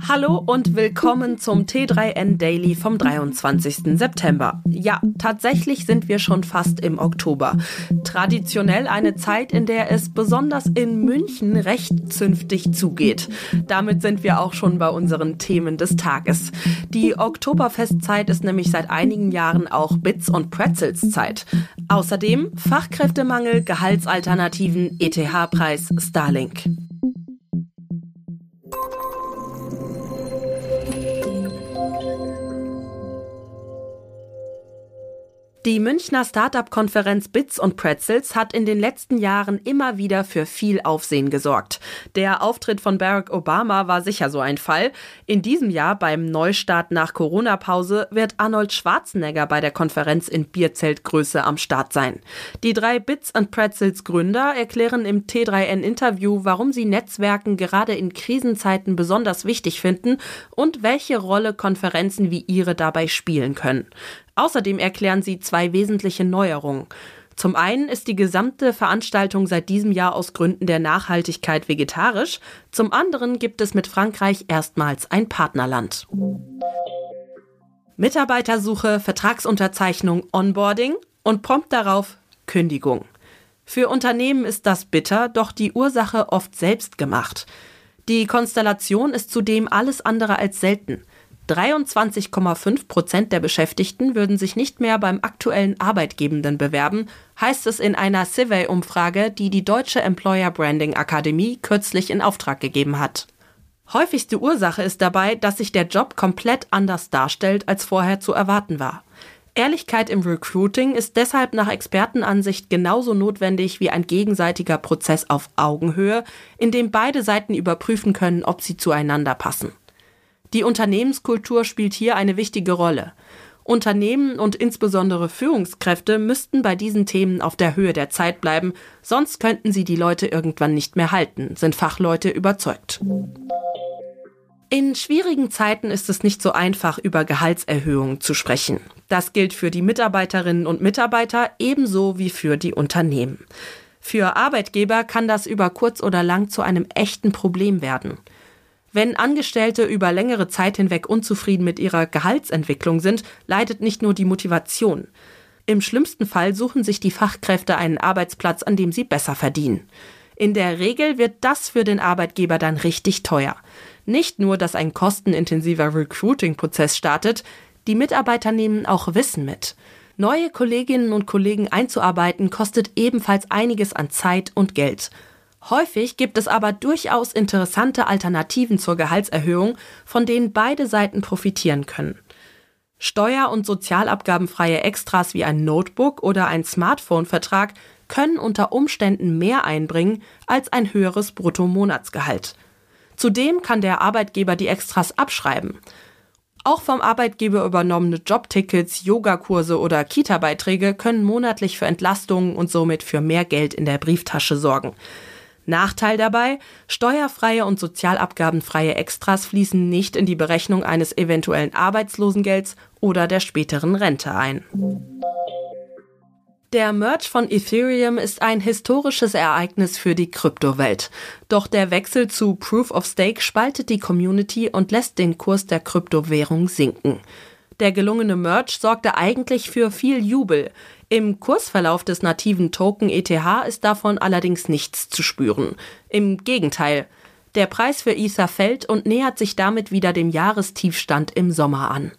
Hallo und willkommen zum T3N Daily vom 23. September. Ja, tatsächlich sind wir schon fast im Oktober. Traditionell eine Zeit, in der es besonders in München recht zünftig zugeht. Damit sind wir auch schon bei unseren Themen des Tages. Die Oktoberfestzeit ist nämlich seit einigen Jahren auch Bits und Pretzels Zeit. Außerdem Fachkräftemangel, Gehaltsalternativen, ETH-Preis, Starlink. Die Münchner Startup-Konferenz Bits und Pretzels hat in den letzten Jahren immer wieder für viel Aufsehen gesorgt. Der Auftritt von Barack Obama war sicher so ein Fall. In diesem Jahr beim Neustart nach Corona-Pause wird Arnold Schwarzenegger bei der Konferenz in Bierzeltgröße am Start sein. Die drei Bits und Pretzels Gründer erklären im T3N-Interview, warum sie Netzwerken gerade in Krisenzeiten besonders wichtig finden und welche Rolle Konferenzen wie ihre dabei spielen können. Außerdem erklären sie zwei wesentliche Neuerungen. Zum einen ist die gesamte Veranstaltung seit diesem Jahr aus Gründen der Nachhaltigkeit vegetarisch, zum anderen gibt es mit Frankreich erstmals ein Partnerland. Mitarbeitersuche, Vertragsunterzeichnung, Onboarding und prompt darauf Kündigung. Für Unternehmen ist das bitter, doch die Ursache oft selbst gemacht. Die Konstellation ist zudem alles andere als selten. 23,5 Prozent der Beschäftigten würden sich nicht mehr beim aktuellen Arbeitgebenden bewerben, heißt es in einer Survey-Umfrage, die die Deutsche Employer Branding Akademie kürzlich in Auftrag gegeben hat. Häufigste Ursache ist dabei, dass sich der Job komplett anders darstellt, als vorher zu erwarten war. Ehrlichkeit im Recruiting ist deshalb nach Expertenansicht genauso notwendig wie ein gegenseitiger Prozess auf Augenhöhe, in dem beide Seiten überprüfen können, ob sie zueinander passen. Die Unternehmenskultur spielt hier eine wichtige Rolle. Unternehmen und insbesondere Führungskräfte müssten bei diesen Themen auf der Höhe der Zeit bleiben, sonst könnten sie die Leute irgendwann nicht mehr halten, sind Fachleute überzeugt. In schwierigen Zeiten ist es nicht so einfach, über Gehaltserhöhungen zu sprechen. Das gilt für die Mitarbeiterinnen und Mitarbeiter ebenso wie für die Unternehmen. Für Arbeitgeber kann das über kurz oder lang zu einem echten Problem werden. Wenn Angestellte über längere Zeit hinweg unzufrieden mit ihrer Gehaltsentwicklung sind, leidet nicht nur die Motivation. Im schlimmsten Fall suchen sich die Fachkräfte einen Arbeitsplatz, an dem sie besser verdienen. In der Regel wird das für den Arbeitgeber dann richtig teuer. Nicht nur, dass ein kostenintensiver Recruiting-Prozess startet, die Mitarbeiter nehmen auch Wissen mit. Neue Kolleginnen und Kollegen einzuarbeiten kostet ebenfalls einiges an Zeit und Geld. Häufig gibt es aber durchaus interessante Alternativen zur Gehaltserhöhung, von denen beide Seiten profitieren können. Steuer- und sozialabgabenfreie Extras wie ein Notebook oder ein Smartphone-Vertrag können unter Umständen mehr einbringen als ein höheres Bruttomonatsgehalt. Zudem kann der Arbeitgeber die Extras abschreiben. Auch vom Arbeitgeber übernommene Jobtickets, Yogakurse oder Kita-Beiträge können monatlich für Entlastungen und somit für mehr Geld in der Brieftasche sorgen. Nachteil dabei, steuerfreie und sozialabgabenfreie Extras fließen nicht in die Berechnung eines eventuellen Arbeitslosengelds oder der späteren Rente ein. Der Merge von Ethereum ist ein historisches Ereignis für die Kryptowelt. Doch der Wechsel zu Proof of Stake spaltet die Community und lässt den Kurs der Kryptowährung sinken. Der gelungene Merge sorgte eigentlich für viel Jubel. Im Kursverlauf des nativen Token ETH ist davon allerdings nichts zu spüren. Im Gegenteil, der Preis für Ether fällt und nähert sich damit wieder dem Jahrestiefstand im Sommer an.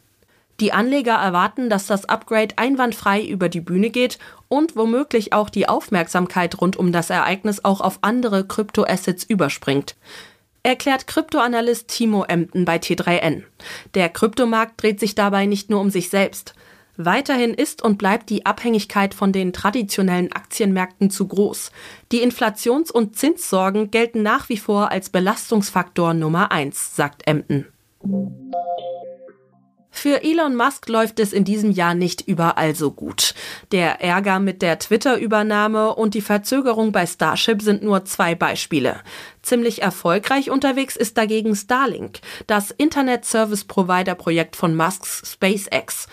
Die Anleger erwarten, dass das Upgrade einwandfrei über die Bühne geht und womöglich auch die Aufmerksamkeit rund um das Ereignis auch auf andere Kryptoassets überspringt. Erklärt Kryptoanalyst Timo Emden bei T3N. Der Kryptomarkt dreht sich dabei nicht nur um sich selbst. Weiterhin ist und bleibt die Abhängigkeit von den traditionellen Aktienmärkten zu groß. Die Inflations- und Zinssorgen gelten nach wie vor als Belastungsfaktor Nummer eins, sagt Emden. Für Elon Musk läuft es in diesem Jahr nicht überall so gut. Der Ärger mit der Twitter-Übernahme und die Verzögerung bei Starship sind nur zwei Beispiele. Ziemlich erfolgreich unterwegs ist dagegen Starlink, das Internet-Service-Provider-Projekt von Musks SpaceX.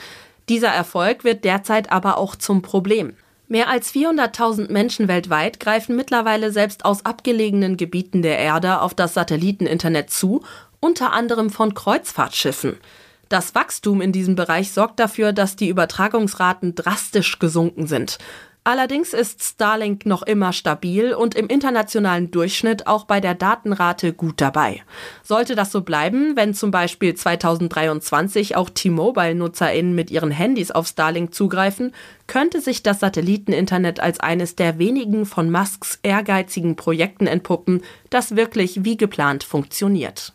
Dieser Erfolg wird derzeit aber auch zum Problem. Mehr als 400.000 Menschen weltweit greifen mittlerweile selbst aus abgelegenen Gebieten der Erde auf das Satelliteninternet zu unter anderem von Kreuzfahrtschiffen. Das Wachstum in diesem Bereich sorgt dafür, dass die Übertragungsraten drastisch gesunken sind. Allerdings ist Starlink noch immer stabil und im internationalen Durchschnitt auch bei der Datenrate gut dabei. Sollte das so bleiben, wenn zum Beispiel 2023 auch T-Mobile-NutzerInnen mit ihren Handys auf Starlink zugreifen, könnte sich das Satelliteninternet als eines der wenigen von Musks ehrgeizigen Projekten entpuppen, das wirklich wie geplant funktioniert.